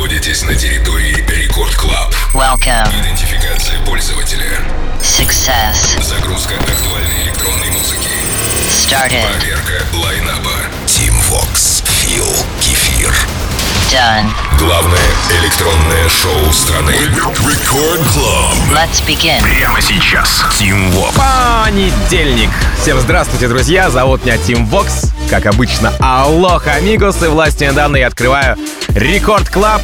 находитесь на территории Record Club. Welcome. Идентификация пользователя. Success. Загрузка актуальной электронной музыки. Started. Проверка line-up а. Tim Vox. Фил. Кефир. Done. Главное электронное шоу страны. Record Club. Let's begin. Прямо сейчас. Tim Vox. Понедельник. Всем здравствуйте, друзья. Зовут меня Tim Vox. Как обычно, алоха, amigos. И власти недавно я открываю Record Club.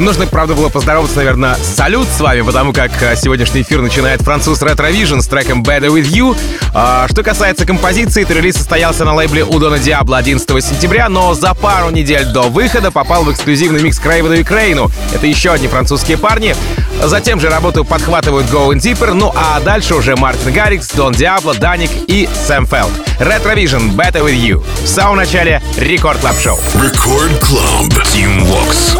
Нужно, правда, было поздороваться, наверное, салют с вами, потому как э, сегодняшний эфир начинает француз Retrovision с треком Better With You. А, что касается композиции, то релиз состоялся на лейбле у Дона Диабло 11 сентября, но за пару недель до выхода попал в эксклюзивный микс к Рейвену и Крейну. Это еще одни французские парни. Затем же работу подхватывают Going Deeper, ну а дальше уже Мартин Гаррикс, Дон Диабло, Даник и Сэм Фелд. Retrovision Better With You. В самом начале Record Club Шоу. Record Club. Tim Vox.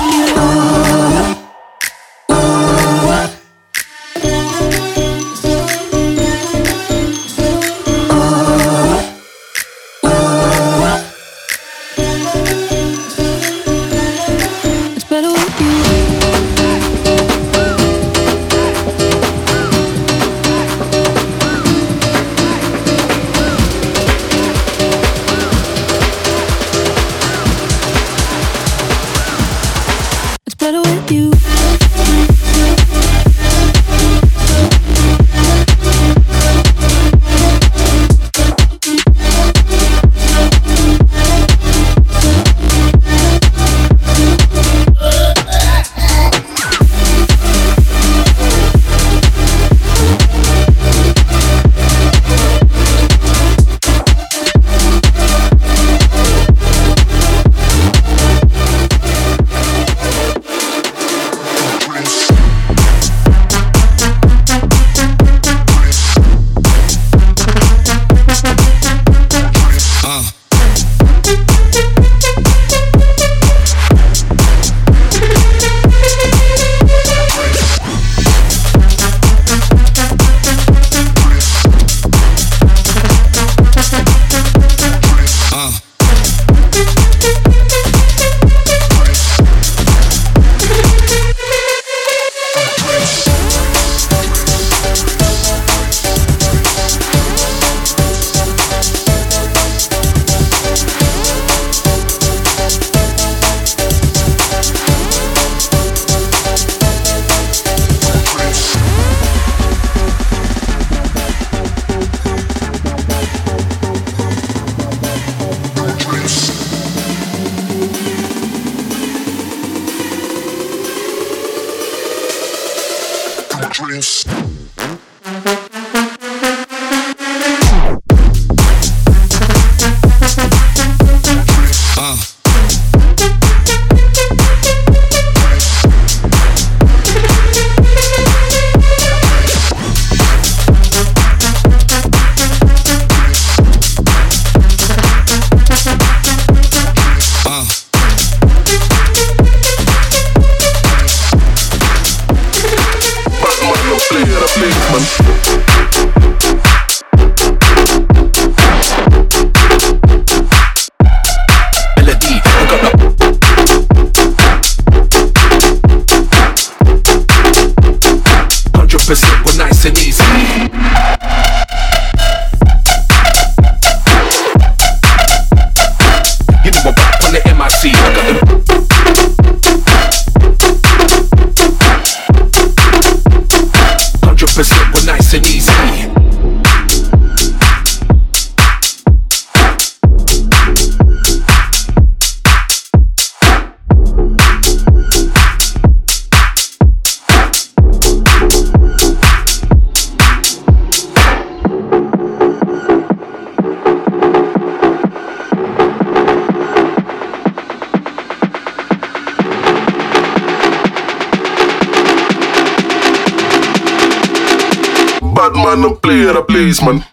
Hundred percent, we're nice and easy. days, man.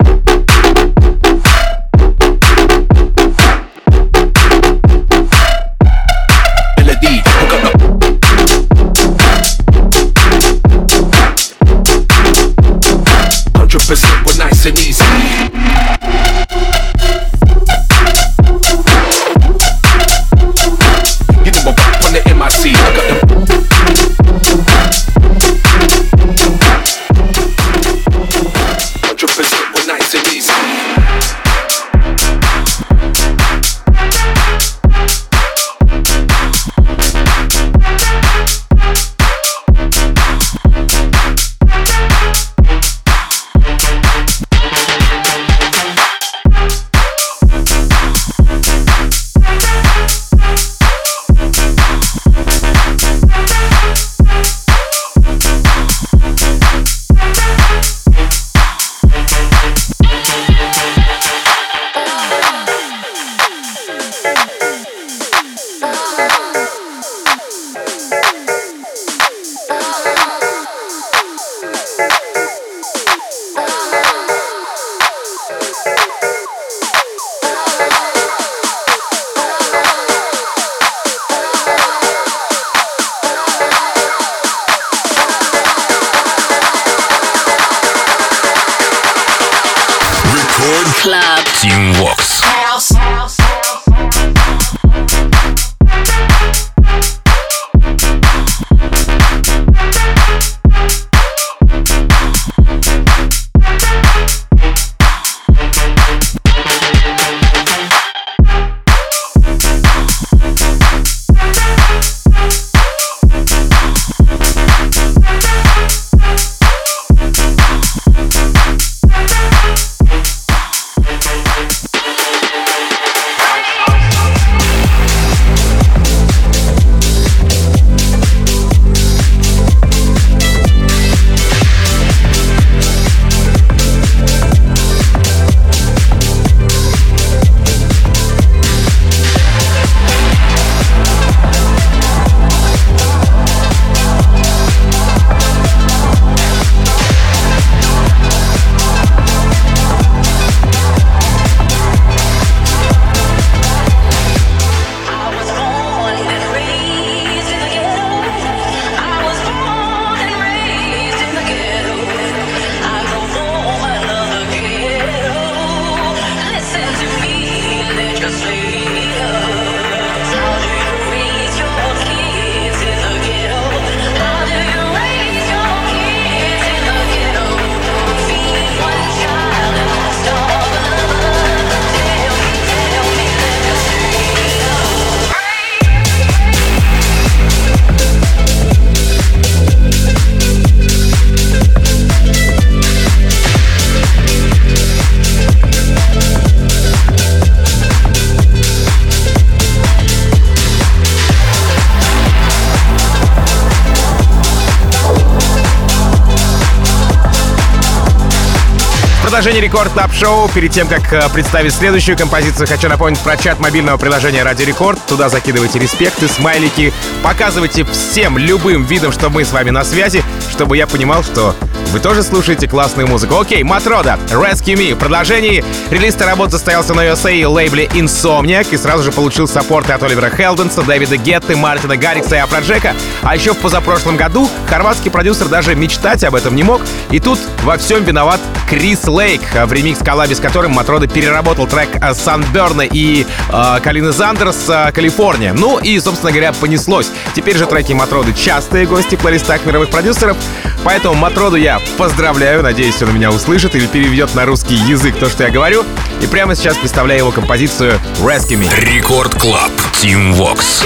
Продолжение рекорд клаб шоу Перед тем, как э, представить следующую композицию, хочу напомнить про чат мобильного приложения Ради Рекорд. Туда закидывайте респекты, смайлики, показывайте всем любым видом, что мы с вами на связи, чтобы я понимал, что вы тоже слушаете классную музыку. Окей, Матрода, Rescue Me. В продолжении релиз работы состоялся на USA лейбле Insomniac и сразу же получил саппорты от Оливера Хелденса, Дэвида Гетты, Мартина Гаррикса и Афроджека. А еще в позапрошлом году хорватский продюсер даже мечтать об этом не мог. И тут во всем виноват Крис Лейк, в ремикс коллабе с которым Матрода переработал трек Санберна и э, Kaleena Zanders э, «Калифорния». Ну и, собственно говоря, понеслось. Теперь же треки Матроды частые гости в плейлистах мировых продюсеров. Поэтому Матроду я поздравляю, надеюсь, он меня услышит или переведет на русский язык то, что я говорю. И прямо сейчас представляю его композицию «Rescue Me». Record Club. Tim Vox.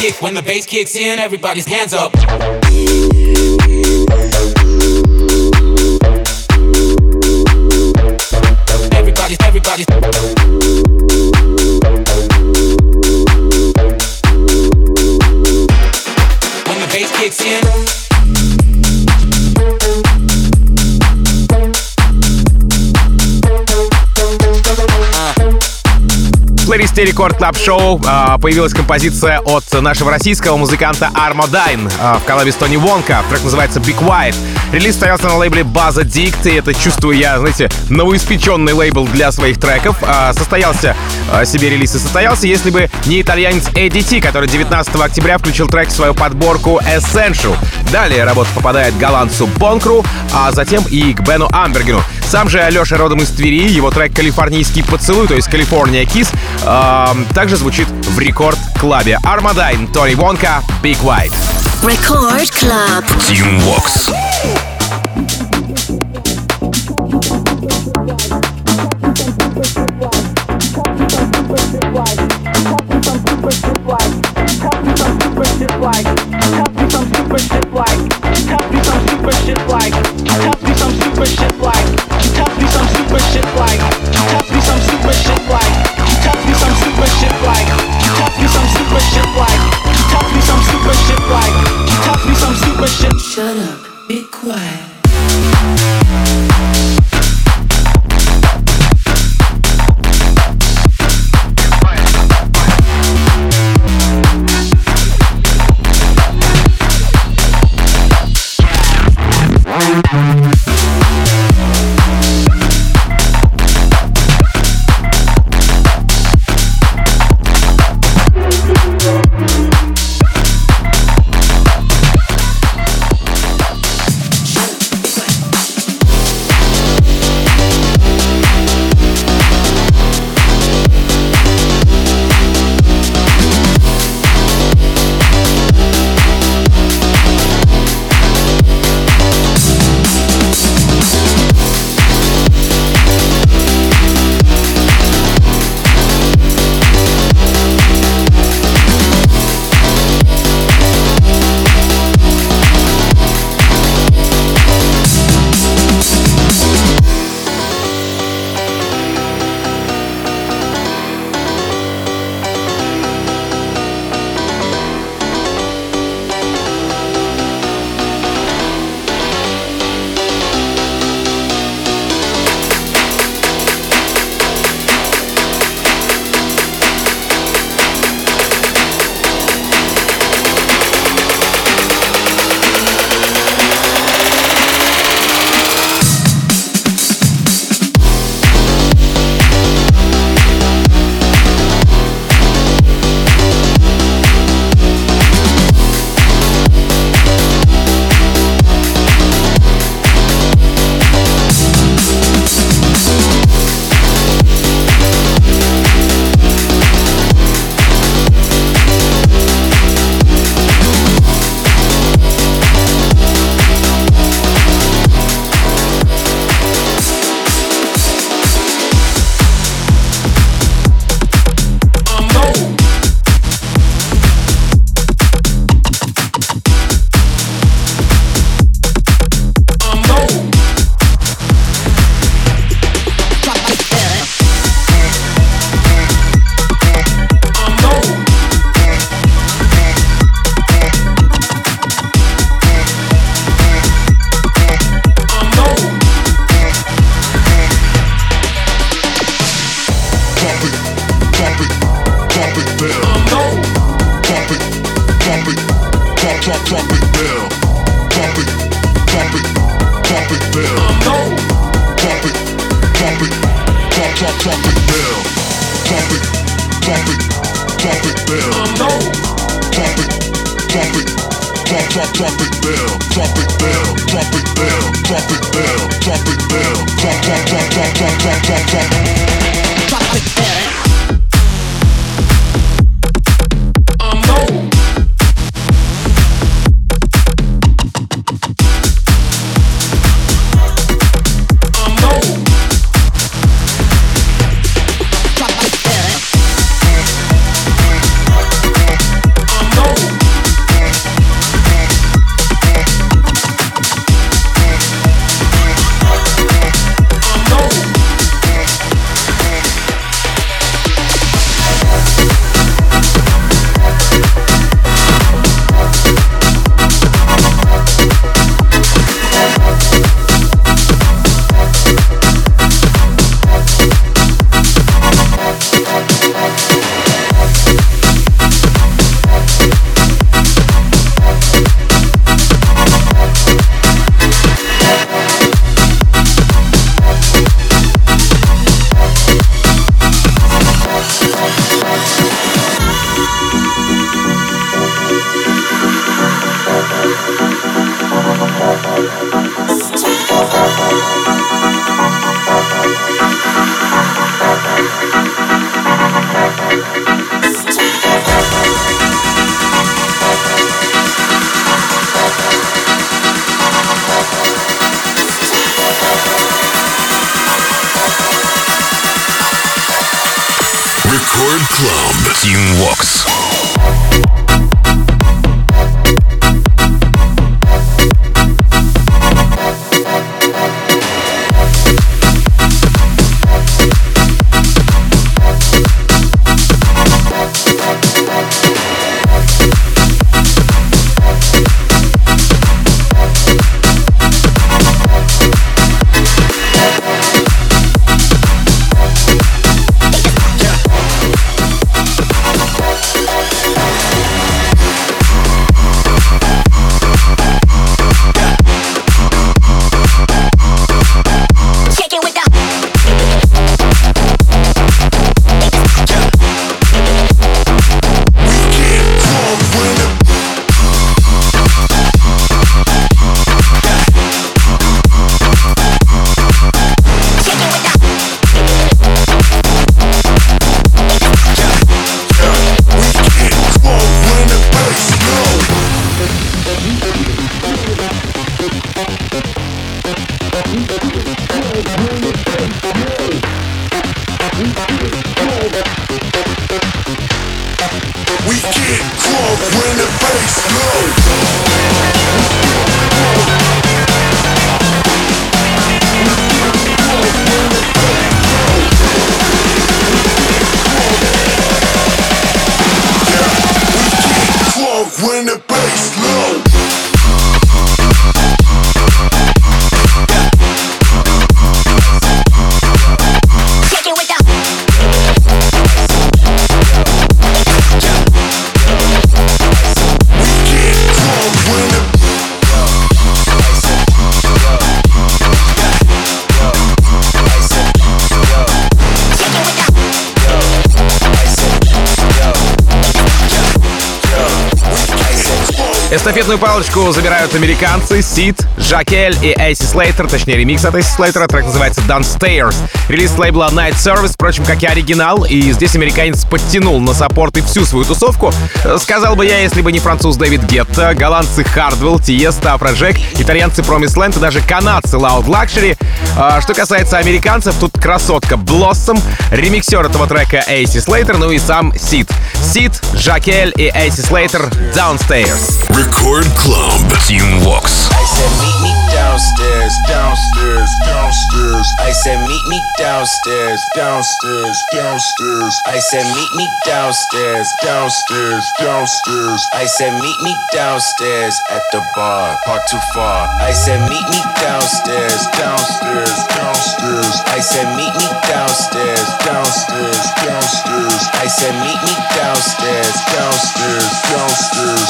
Kick. When the bass kicks in, everybody's hands up. Everybody, everybody. Плейлисте Record Club Шоу а, появилась композиция от нашего российского музыканта Армо Дайн а, в коллабе с Tony Wonka. Трек называется Big White. Релиз состоялся на лейбле Bass Addict, и это чувствую я, знаете, новоиспеченный лейбл для своих треков. А, состоялся себе релиз и состоялся, если бы не итальянец Ти, который 19 октября включил трек в свою подборку Essential. Далее работа попадает голландцу Бонкру, а затем и к Бену Амбергену. Сам же Алеша родом из Твери, его трек «Калифорнийский поцелуй», то есть «Калифорния Кис», также звучит в рекорд-клабе. Армадайн, Тони Вонка, Big White. Record Club. Team Vox. Shut up. Be quiet. Эстафетную палочку забирают американцы Сид, Жакель и AC Slater, точнее ремикс от AC Slater а, трек называется Downstairs. Релиз лейбла Night Service, впрочем, как и оригинал, и здесь американец подтянул на support и всю свою тусовку. Сказал бы я, если бы не француз Дэвид Гетта, голландцы Хардвелл, Тиесто, Афроджек, итальянцы Promise Land и даже канадцы Loud Luxury. А, что касается американцев, тут красотка Blossom, ремиксер этого трека AC Slater, ну и сам Сид. Сид, Жакель и Эйси Слейтер Downstairs. Record Club. Team Vox. I said, meet me downstairs, downstairs, downstairs. I said, meet me downstairs, downstairs, downstairs. I said, meet me downstairs, downstairs, downstairs. I said, meet me downstairs at the bar, park too far. I said, meet me downstairs, downstairs, downstairs. I said, meet me downstairs, downstairs, downstairs. I said, meet me downstairs, downstairs, downstairs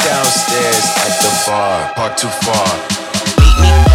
downstairs at the bar, park too far. Meet me.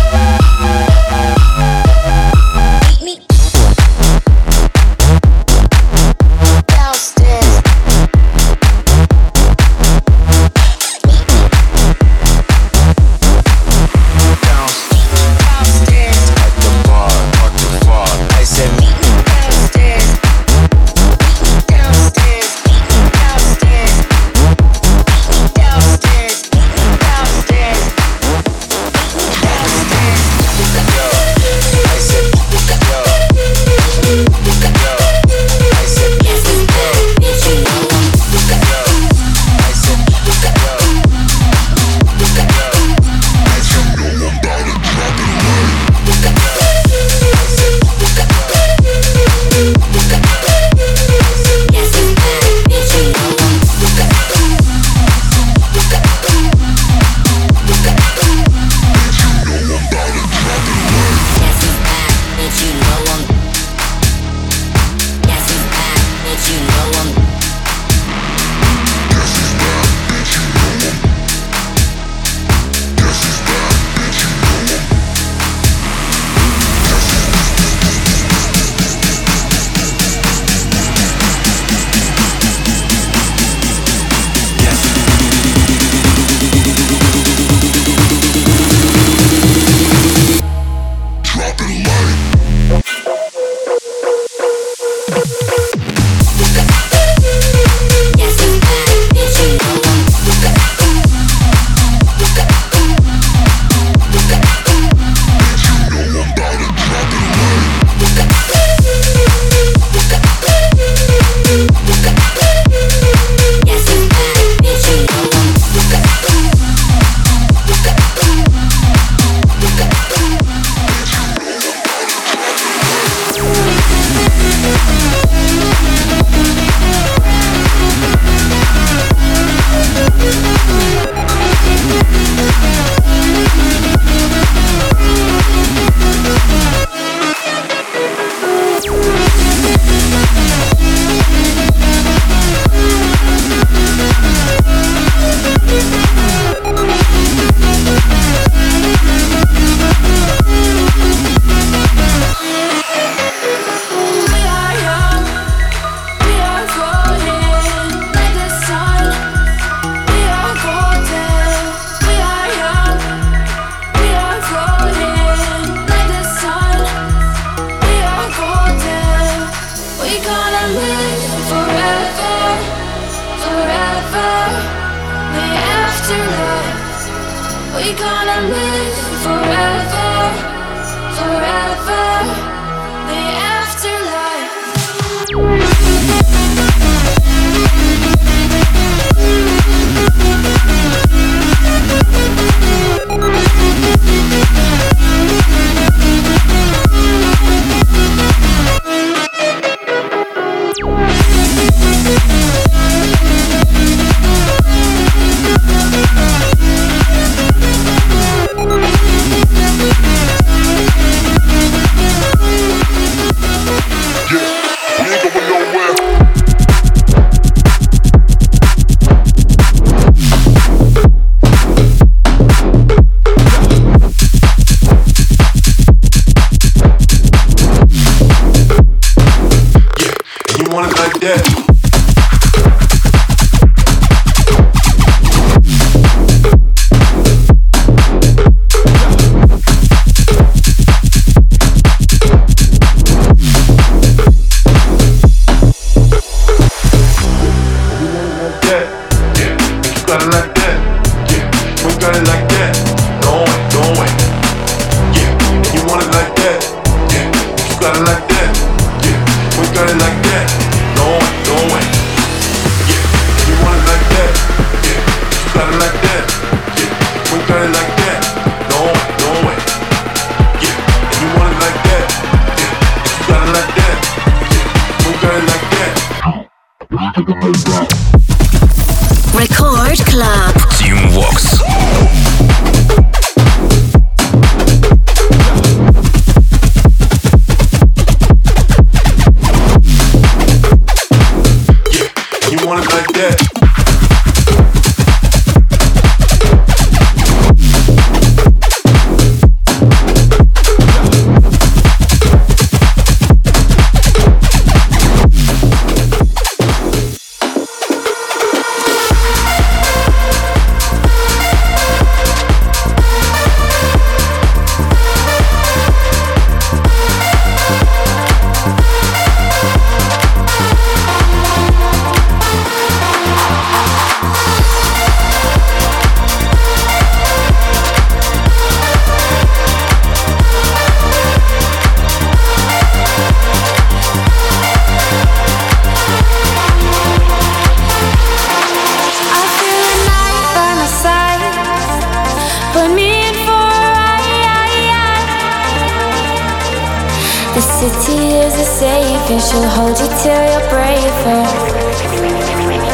The city is a safe and she'll hold you till you're braver.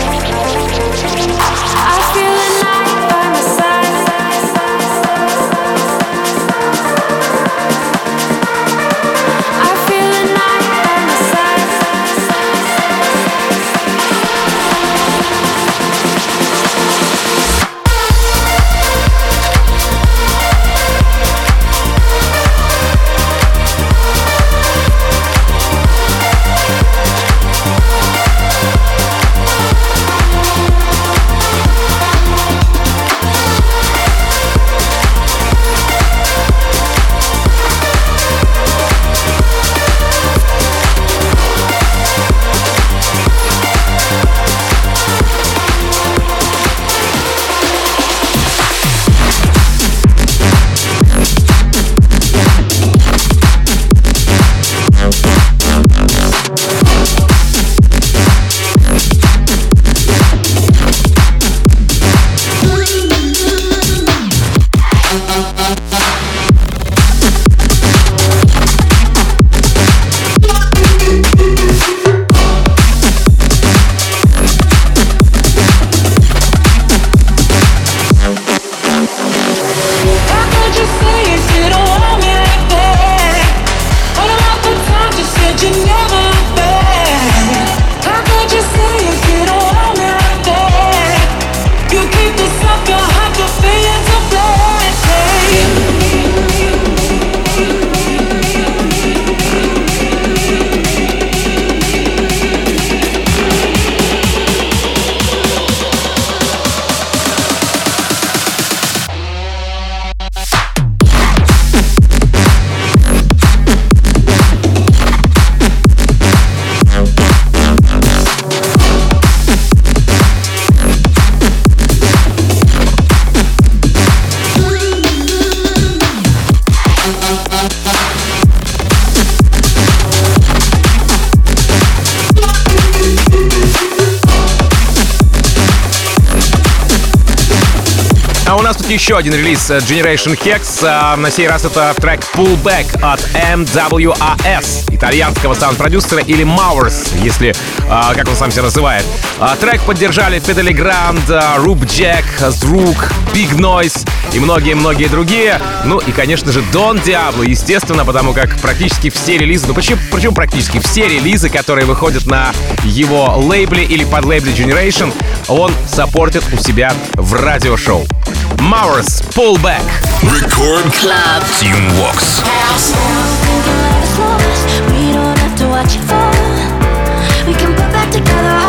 Еще один релиз э, Generation Hex. А, На сей раз это трек Pullback от MWAS, итальянского саунд-продюсера или Mowers, если а, как он сам себя называет. Трек поддержали Fiddly Grand, Руб Джек, Звук, Big Noise и многие-многие другие. Ну и, конечно же, Дон Диабло, естественно, потому как практически все релизы, ну почему, почему практически все релизы, которые выходят на его лейбле или под лейбле Generation, он саппортит у себя в радиошоу. Mowers, Pullback. Record Club. Team Vox. We don't have to watch it fall. We can put back together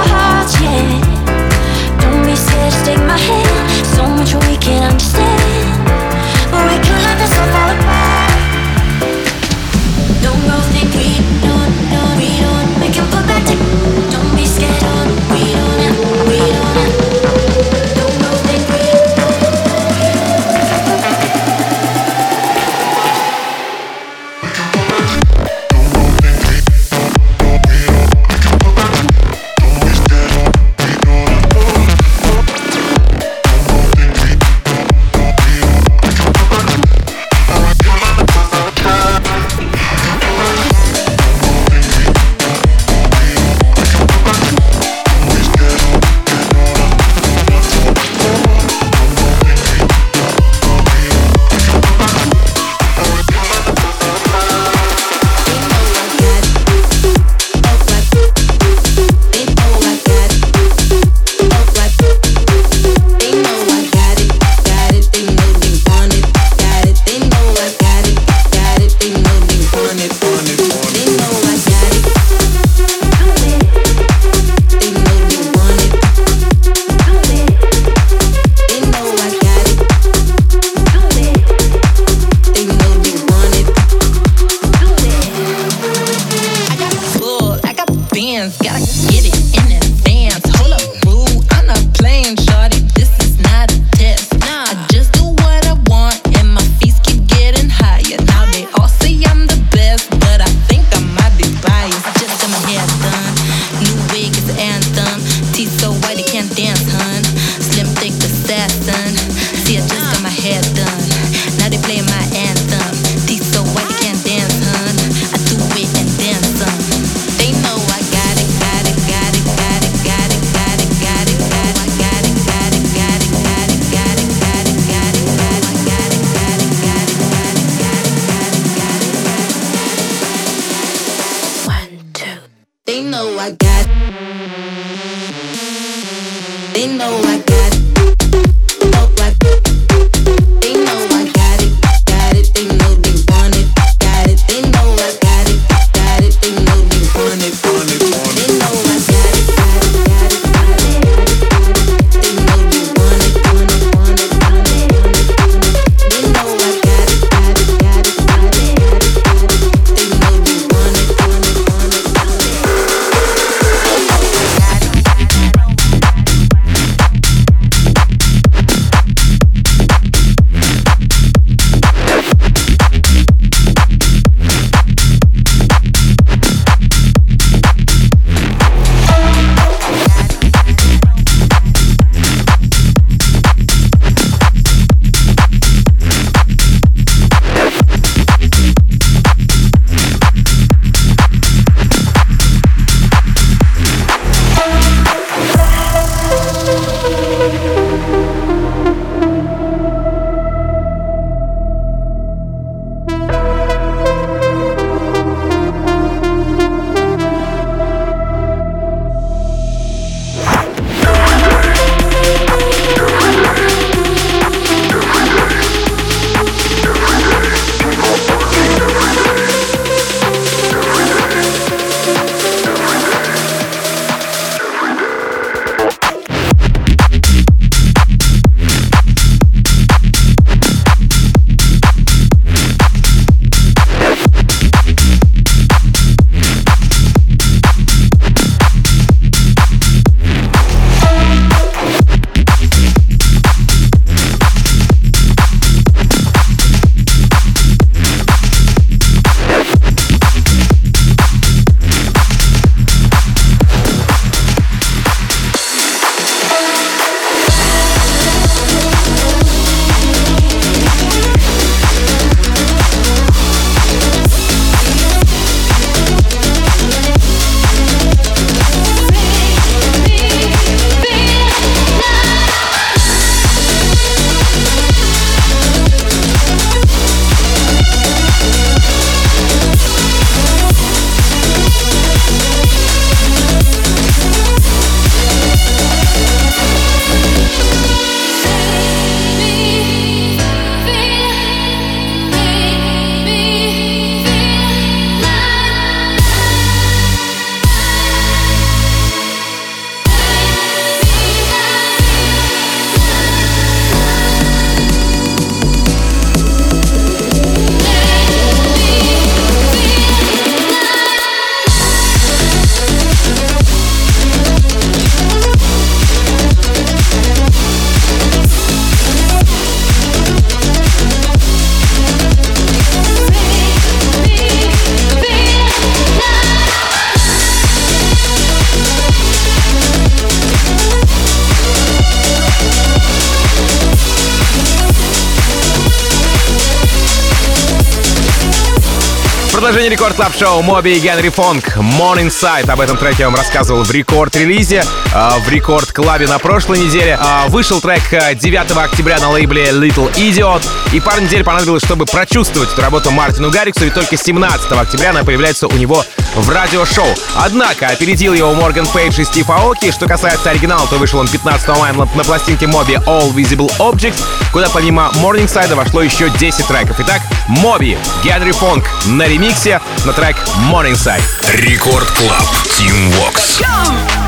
рекорд клаб Моби и Генри Фонг Morning Sight. Об этом треке я вам рассказывал в рекорд-релизе, э, в рекорд-клабе на прошлой неделе. Э, Вышел трек э, 9 октября на лейбле Little Idiot. И пару недель понадобилось, чтобы прочувствовать эту работу Мартину Гарриксу. И только 17 октября она появляется у него в радиошоу. Однако опередил его Морган Пейдж и Стив Аоки. Что касается оригинала, то вышел он 15 мая на, на пластинке Моби All Visible Objects, куда помимо Morning Side вошло еще 10 треков. Итак, Моби, Генри Фонг на ремиксе на трек Morning Side. Рекорд Клаб. Team Vox. Okay.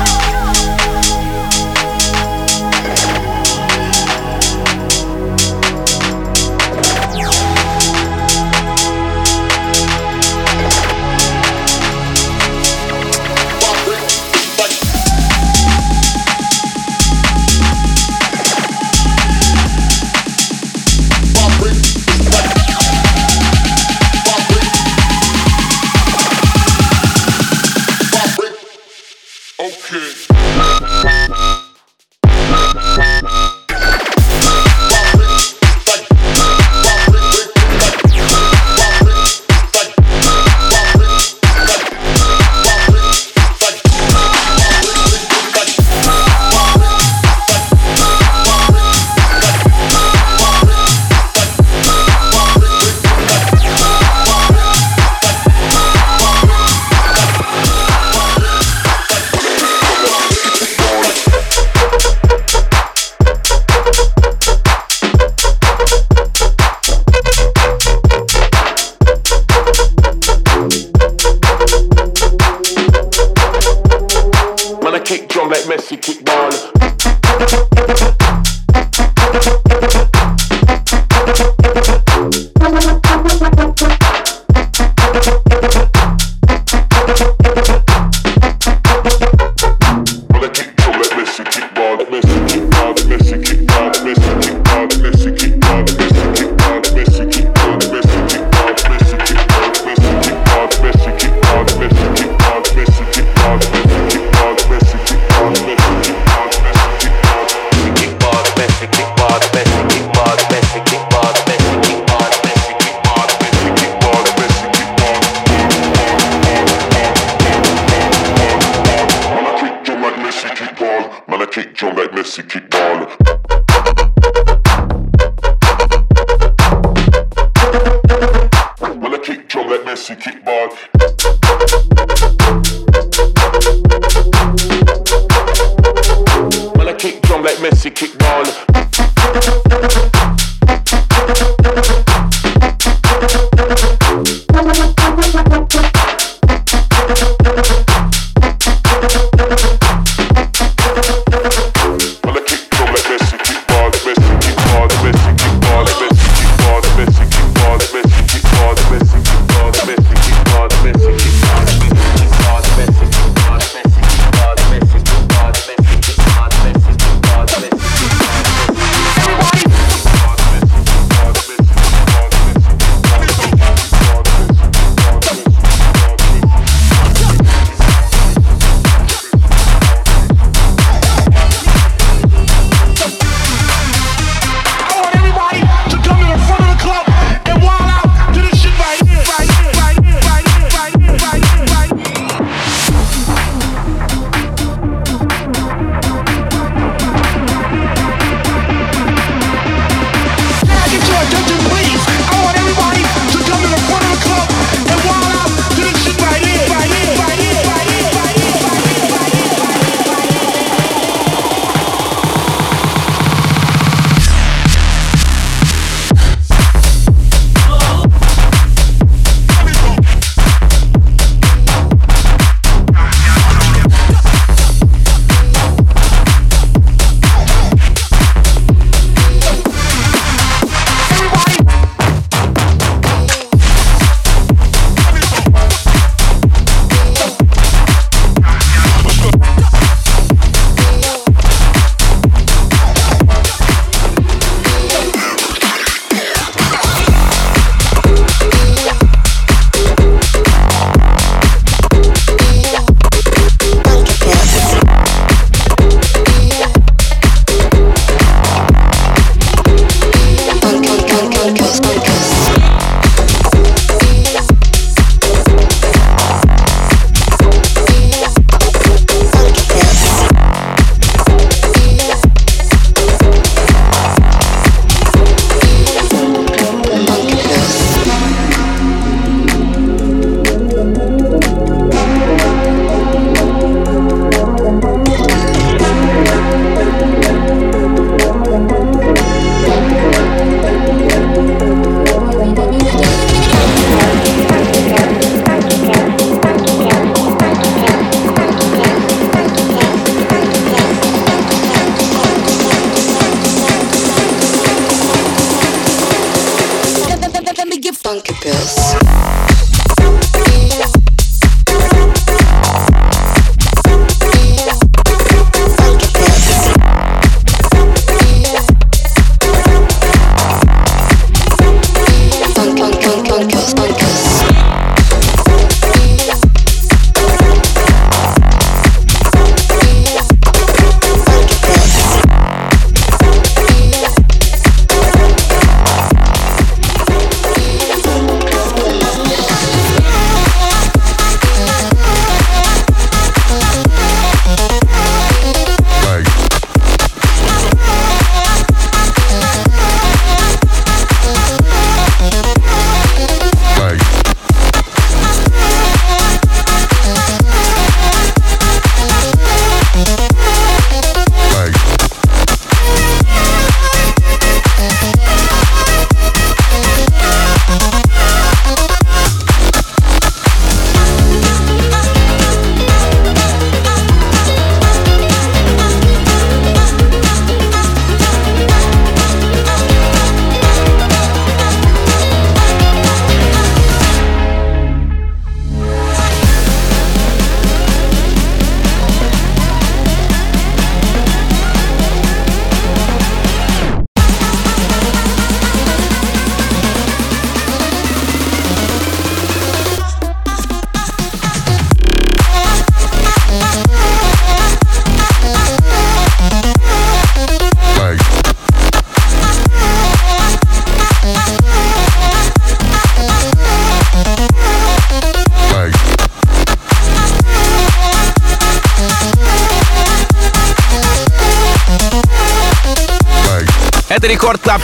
Straight young like Messi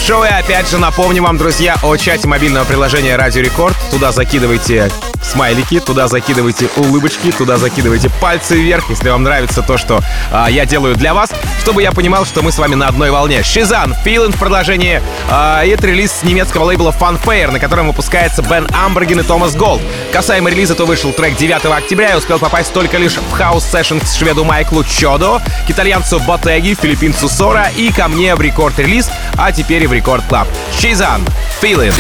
Шоу, и опять же напомню вам, друзья, о чате мобильного приложения Радио Рекорд. Туда закидывайте смайлики, туда закидывайте улыбочки, туда закидывайте пальцы вверх, если вам нравится то, что а, я делаю для вас, чтобы я понимал, что мы с вами на одной волне. Шизан, Feeling в продолжении. А, это релиз с немецкого лейбла Funfair, на котором выпускается Бен Амберген и Томас Голд. Касаемо релиза, то вышел трек 9 октября и успел попасть только лишь в House Session к шведу Майклу Чодо, к итальянцу Ботеги, филиппинцу Сора и ко мне в Record Release, а теперь и в рекорд клаб. Шизан, Feeling.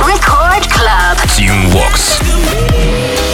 Record Club. Team Vox.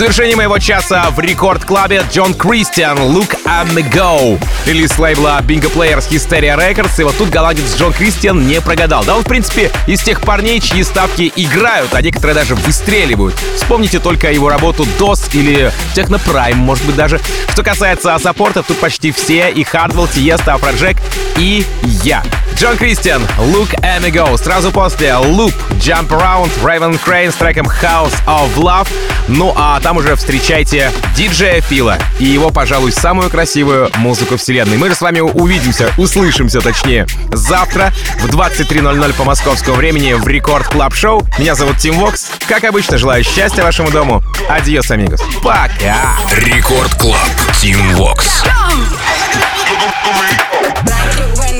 Завершении моего часа в рекорд-клабе Джон Кристиан «Look me go». Релиз лейбла Bingo Players Hysteria Records. И вот тут голландец Джон Кристиан не прогадал. Да он, в принципе, из тех парней, чьи ставки играют, а некоторые даже выстреливают. Вспомните только его работу DOS или Techno Prime, может быть, даже. Что касается саппорта, тут почти все. И Hardwell, Тиеста, Афроджек и я. Джон Кристиан, Look go. Сразу после Loop, Jump Around, Raven Crane с треком House of Love. Ну а там уже встречайте диджея Фила и его, пожалуй, самую красивую музыку вселенной. Мы же с вами увидимся, услышимся точнее, завтра в 23.00 по московскому времени в Record Club Шоу. Меня зовут Tim Vox. Как обычно, желаю счастья вашему дому. Adiós, amigos. Пока! Record Club. Tim Vox. Like it when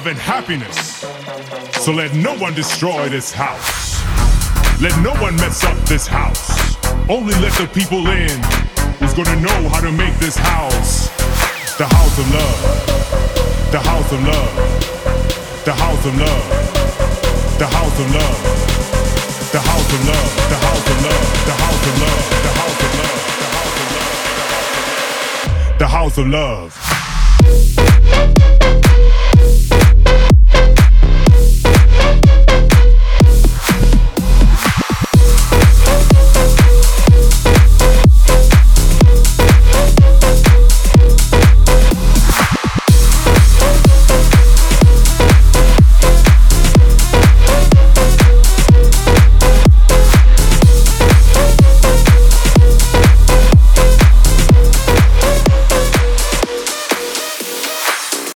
love and happiness. So let no one destroy this house. Let no one mess up this house. Only let the people in who's gonna know how to make this house the house of love. The house of love. The house of love. The house of love. The house of love. The house of love. The house of love. The house of love. The house of love. The house of love.